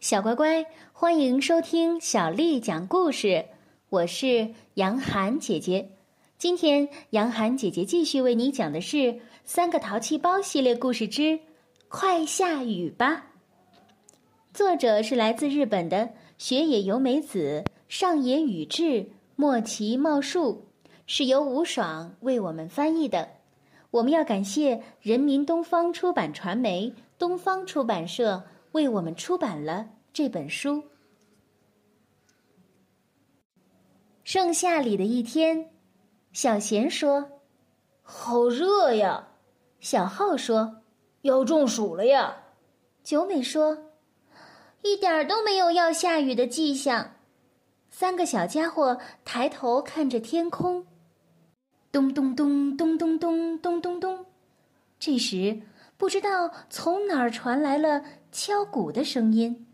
小乖乖，欢迎收听小丽讲故事。我是杨涵姐姐。今天，杨涵姐姐继续为你讲的是《三个淘气包》系列故事之《快下雨吧》。作者是来自日本的雪野由美子、上野宇治、莫奇茂树，是由吴爽为我们翻译的。我们要感谢人民东方出版传媒、东方出版社。为我们出版了这本书。盛夏里的一天，小贤说：“好热呀。”小浩说：“要中暑了呀。”九美说：“一点儿都没有要下雨的迹象。”三个小家伙抬头看着天空，咚咚咚咚咚咚咚咚咚。这时，不知道从哪儿传来了。敲鼓的声音，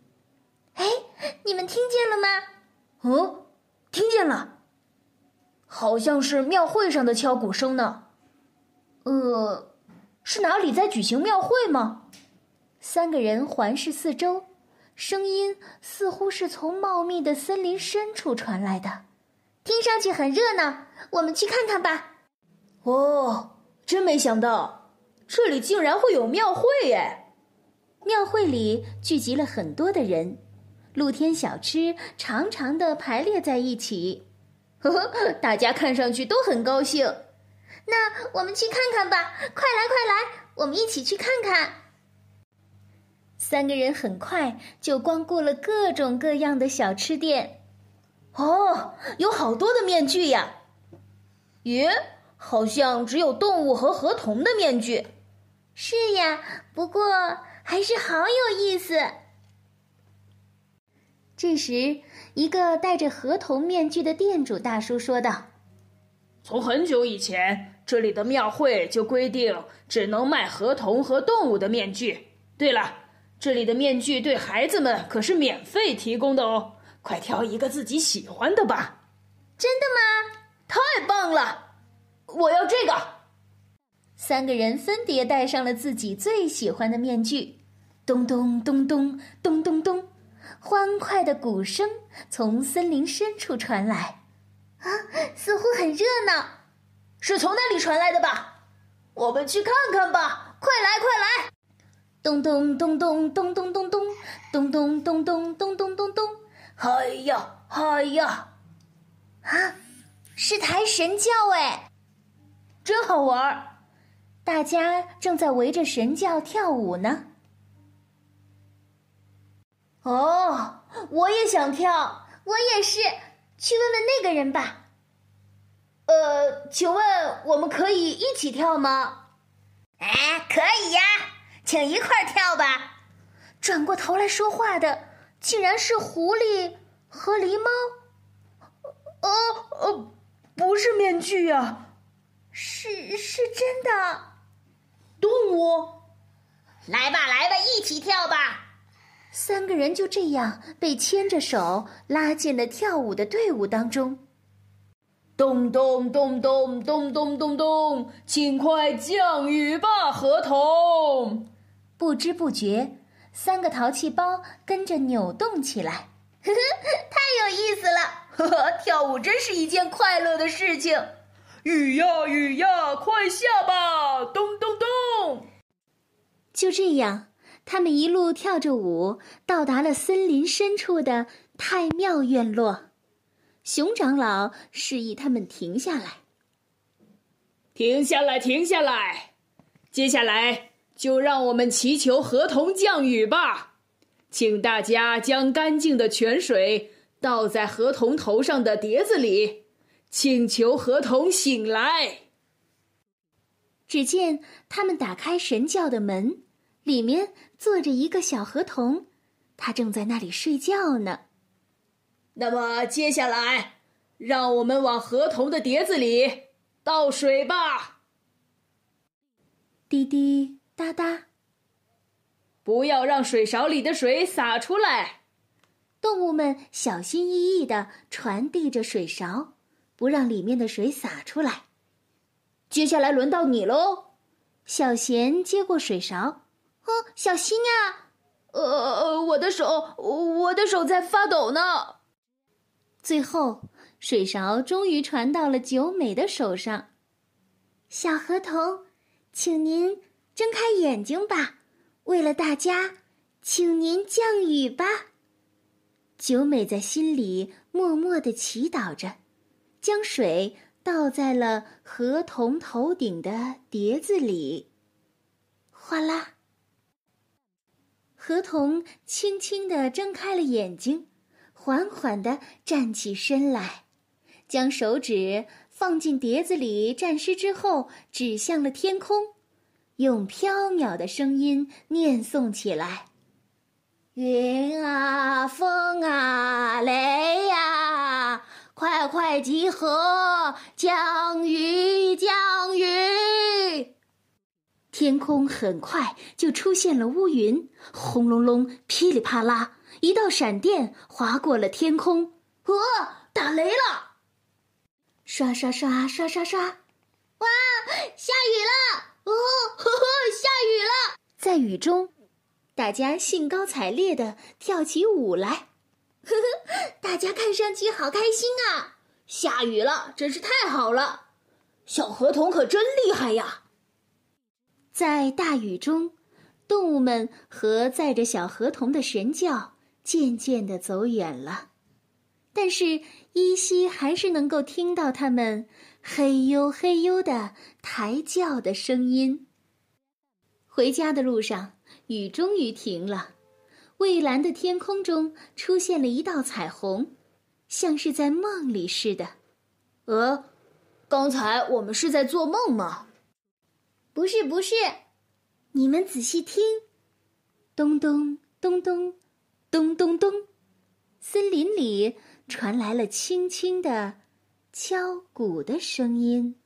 哎，你们听见了吗？哦，听见了，好像是庙会上的敲鼓声呢。呃，是哪里在举行庙会吗？三个人环视四周，声音似乎是从茂密的森林深处传来的，听上去很热闹。我们去看看吧。哦，真没想到，这里竟然会有庙会耶！庙会里聚集了很多的人，露天小吃长长的排列在一起，呵呵，大家看上去都很高兴。那我们去看看吧，快来快来，我们一起去看看。三个人很快就光顾了各种各样的小吃店。哦，有好多的面具呀！咦，好像只有动物和河童的面具。是呀，不过。还是好有意思。这时，一个戴着河童面具的店主大叔说道：“从很久以前，这里的庙会就规定只能卖河童和动物的面具。对了，这里的面具对孩子们可是免费提供的哦！快挑一个自己喜欢的吧。”“真的吗？太棒了！我要这个。”三个人分别戴上了自己最喜欢的面具，咚咚咚咚咚咚咚，欢快的鼓声从森林深处传来，啊，似乎很热闹，是从那里传来的吧？我们去看看吧！快来，快来！咚咚咚咚咚咚咚咚，咚咚咚咚咚咚咚咚，嗨呀，嗨呀！啊，是抬神教哎，真好玩儿。大家正在围着神教跳舞呢。哦，我也想跳，我也是。去问问那个人吧。呃，请问我们可以一起跳吗？哎，可以呀，请一块儿跳吧。转过头来说话的，竟然是狐狸和狸猫。哦哦，不是面具呀，是是真的。动物，来吧，来吧，一起跳吧！三个人就这样被牵着手拉进了跳舞的队伍当中。咚咚咚咚咚咚咚咚，请快降雨吧，河童！不知不觉，三个淘气包跟着扭动起来，呵呵，太有意思了！呵呵，跳舞真是一件快乐的事情。雨呀雨呀，快下吧！就这样，他们一路跳着舞，到达了森林深处的太庙院落。熊长老示意他们停下来。停下来，停下来！接下来就让我们祈求河童降雨吧。请大家将干净的泉水倒在河童头上的碟子里。请求河童醒来。只见他们打开神教的门，里面坐着一个小河童，他正在那里睡觉呢。那么接下来，让我们往河童的碟子里倒水吧。滴滴答答，不要让水勺里的水洒出来。动物们小心翼翼地传递着水勺。不让里面的水洒出来。接下来轮到你喽，小贤接过水勺。哦，小心呀！呃，我的手，我的手在发抖呢。最后，水勺终于传到了九美的手上。小河童，请您睁开眼睛吧。为了大家，请您降雨吧。九美在心里默默的祈祷着，将水倒在了河童头顶的碟子里。哗啦，河童轻轻地睁开了眼睛，缓缓地站起身来，将手指放进碟子里蘸湿之后，指向了天空，用飘渺的声音念诵起来。云啊，风啊，雷呀，快快集合，降雨，降雨！天空很快就出现了乌云，轰隆隆，噼里啪啦，一道闪电划过了天空。呃，打雷了！刷刷刷刷刷刷！哇，下雨了！哦，呵呵，下雨了！在雨中。大家兴高采烈地跳起舞来，呵呵，大家看上去好开心啊！下雨了，真是太好了！小河童可真厉害呀！在大雨中，动物们和载着小河童的神轿渐渐的走远了，但是依稀还是能够听到他们嘿呦嘿呦的抬轿的声音。回家的路上。雨终于停了，蔚蓝的天空中出现了一道彩虹，像是在梦里似的。呃，刚才我们是在做梦吗？不是，不是，你们仔细听，咚咚咚咚，咚咚咚，森林里传来了轻轻的敲鼓的声音。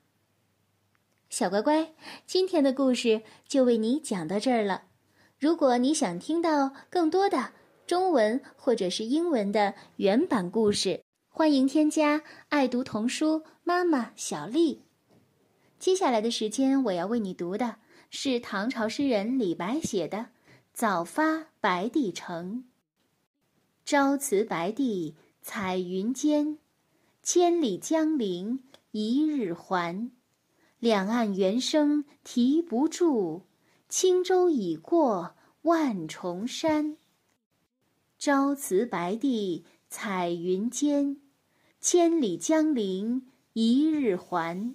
小乖乖，今天的故事就为你讲到这儿了。如果你想听到更多的中文或者是英文的原版故事，欢迎添加爱读童书妈妈小丽。接下来的时间，我要为你读的是唐朝诗人李白写的《早发白帝城》。朝辞白帝彩云间，千里江陵一日还。两岸猿声啼不住。轻舟已过万重山。朝辞白帝彩云间，千里江陵一日还。